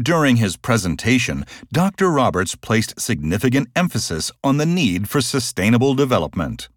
During his presentation, Dr. Roberts placed significant emphasis on the need for sustainable development.